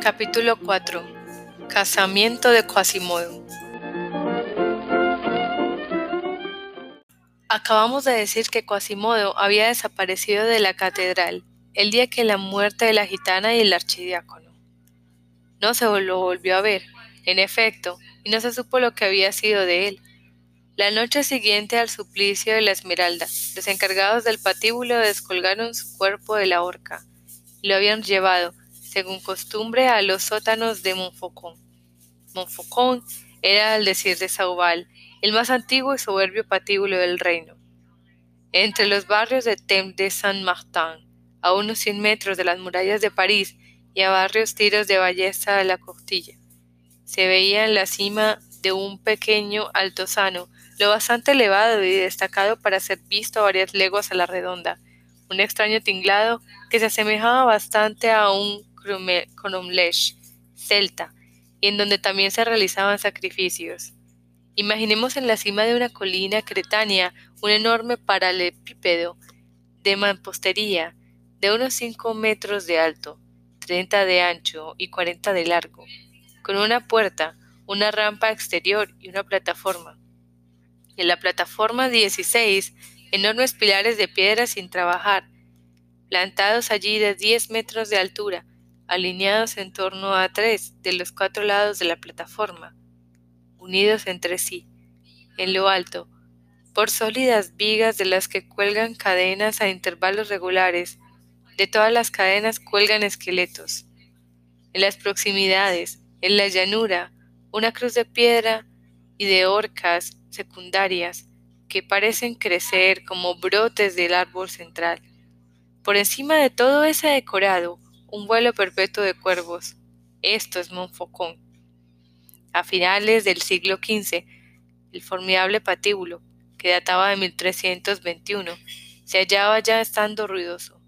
Capítulo 4 Casamiento de Quasimodo Acabamos de decir que Quasimodo había desaparecido de la catedral el día que la muerte de la gitana y el archidiácono. No se lo volvió a ver, en efecto, y no se supo lo que había sido de él. La noche siguiente al suplicio de la Esmeralda, los encargados del patíbulo descolgaron su cuerpo de la horca y lo habían llevado, según costumbre, a los sótanos de Montfaucon. Montfaucon era, al decir de Saubal, el más antiguo y soberbio patíbulo del reino. Entre los barrios de Tem de Saint-Martin, a unos cien metros de las murallas de París y a varios tiros de ballesta de la costilla, se veía en la cima de un pequeño altozano lo bastante elevado y destacado para ser visto varias leguas a la redonda, un extraño tinglado que se asemejaba bastante a un celta, y en donde también se realizaban sacrificios. Imaginemos en la cima de una colina cretánea un enorme paralepípedo de mampostería de unos cinco metros de alto, treinta de ancho y cuarenta de largo, con una puerta, una rampa exterior y una plataforma en la plataforma 16 enormes pilares de piedra sin trabajar, plantados allí de 10 metros de altura, alineados en torno a tres de los cuatro lados de la plataforma, unidos entre sí, en lo alto, por sólidas vigas de las que cuelgan cadenas a intervalos regulares, de todas las cadenas cuelgan esqueletos. En las proximidades, en la llanura, una cruz de piedra y de orcas secundarias que parecen crecer como brotes del árbol central. Por encima de todo ese decorado, un vuelo perpetuo de cuervos. Esto es Montfaucon. A finales del siglo XV, el formidable patíbulo, que databa de 1321, se hallaba ya estando ruidoso.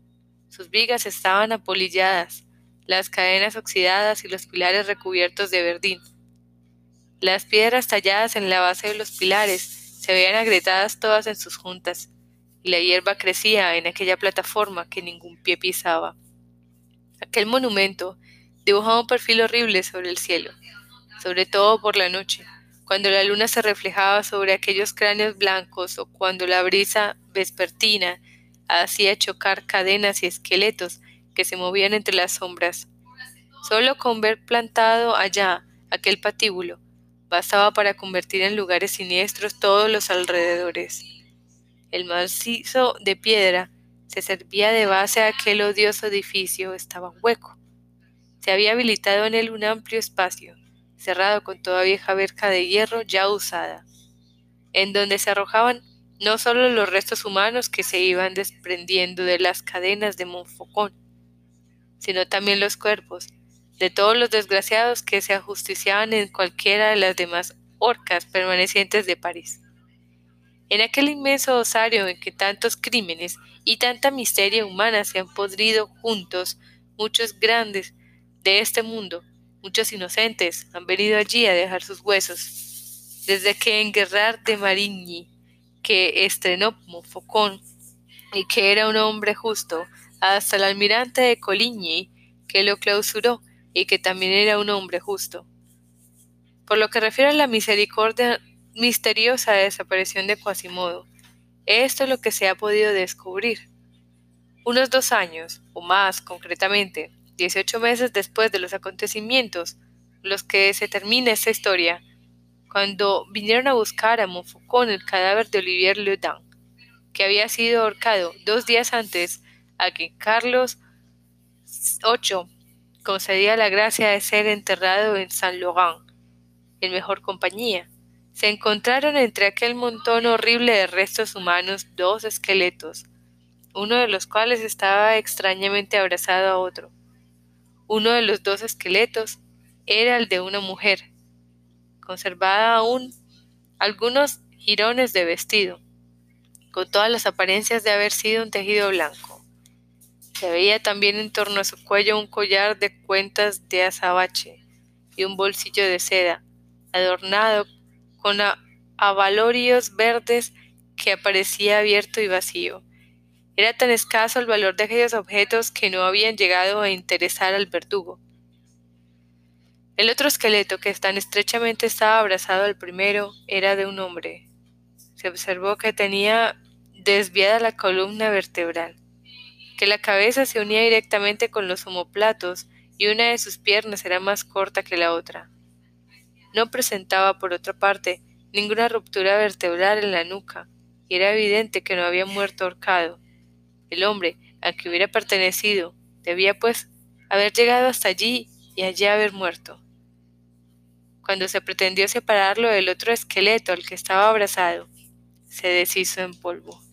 Sus vigas estaban apolilladas, las cadenas oxidadas y los pilares recubiertos de verdín. Las piedras talladas en la base de los pilares se veían agrietadas todas en sus juntas, y la hierba crecía en aquella plataforma que ningún pie pisaba. Aquel monumento dibujaba un perfil horrible sobre el cielo, sobre todo por la noche, cuando la luna se reflejaba sobre aquellos cráneos blancos o cuando la brisa vespertina hacía chocar cadenas y esqueletos que se movían entre las sombras. Solo con ver plantado allá aquel patíbulo, bastaba para convertir en lugares siniestros todos los alrededores. El macizo de piedra se servía de base a aquel odioso edificio, estaba hueco. Se había habilitado en él un amplio espacio, cerrado con toda vieja verja de hierro ya usada, en donde se arrojaban no solo los restos humanos que se iban desprendiendo de las cadenas de Montfaucon, sino también los cuerpos, de todos los desgraciados que se ajusticiaban en cualquiera de las demás horcas permanecientes de París. En aquel inmenso osario en que tantos crímenes y tanta miseria humana se han podrido juntos, muchos grandes de este mundo, muchos inocentes, han venido allí a dejar sus huesos. Desde que en Guerrard de Marigny, que estrenó Montfaucon y que era un hombre justo, hasta el almirante de Coligny, que lo clausuró y que también era un hombre justo. Por lo que refiere a la misericordia misteriosa desaparición de Quasimodo, esto es lo que se ha podido descubrir. Unos dos años, o más concretamente, 18 meses después de los acontecimientos, los que se termina esta historia, cuando vinieron a buscar a Montfaucon el cadáver de Olivier Leudin, que había sido ahorcado dos días antes a que Carlos VIII concedía la gracia de ser enterrado en San Laurent, en mejor compañía. Se encontraron entre aquel montón horrible de restos humanos dos esqueletos, uno de los cuales estaba extrañamente abrazado a otro. Uno de los dos esqueletos era el de una mujer, conservada aún algunos jirones de vestido, con todas las apariencias de haber sido un tejido blanco. Se veía también en torno a su cuello un collar de cuentas de azabache y un bolsillo de seda, adornado con avalorios verdes que aparecía abierto y vacío. Era tan escaso el valor de aquellos objetos que no habían llegado a interesar al verdugo. El otro esqueleto, que tan estrechamente estaba abrazado al primero, era de un hombre. Se observó que tenía desviada la columna vertebral, que la cabeza se unía directamente con los omoplatos y una de sus piernas era más corta que la otra. No presentaba, por otra parte, ninguna ruptura vertebral en la nuca, y era evidente que no había muerto ahorcado. El hombre, a que hubiera pertenecido, debía, pues, haber llegado hasta allí y allí haber muerto. Cuando se pretendió separarlo del otro esqueleto al que estaba abrazado, se deshizo en polvo.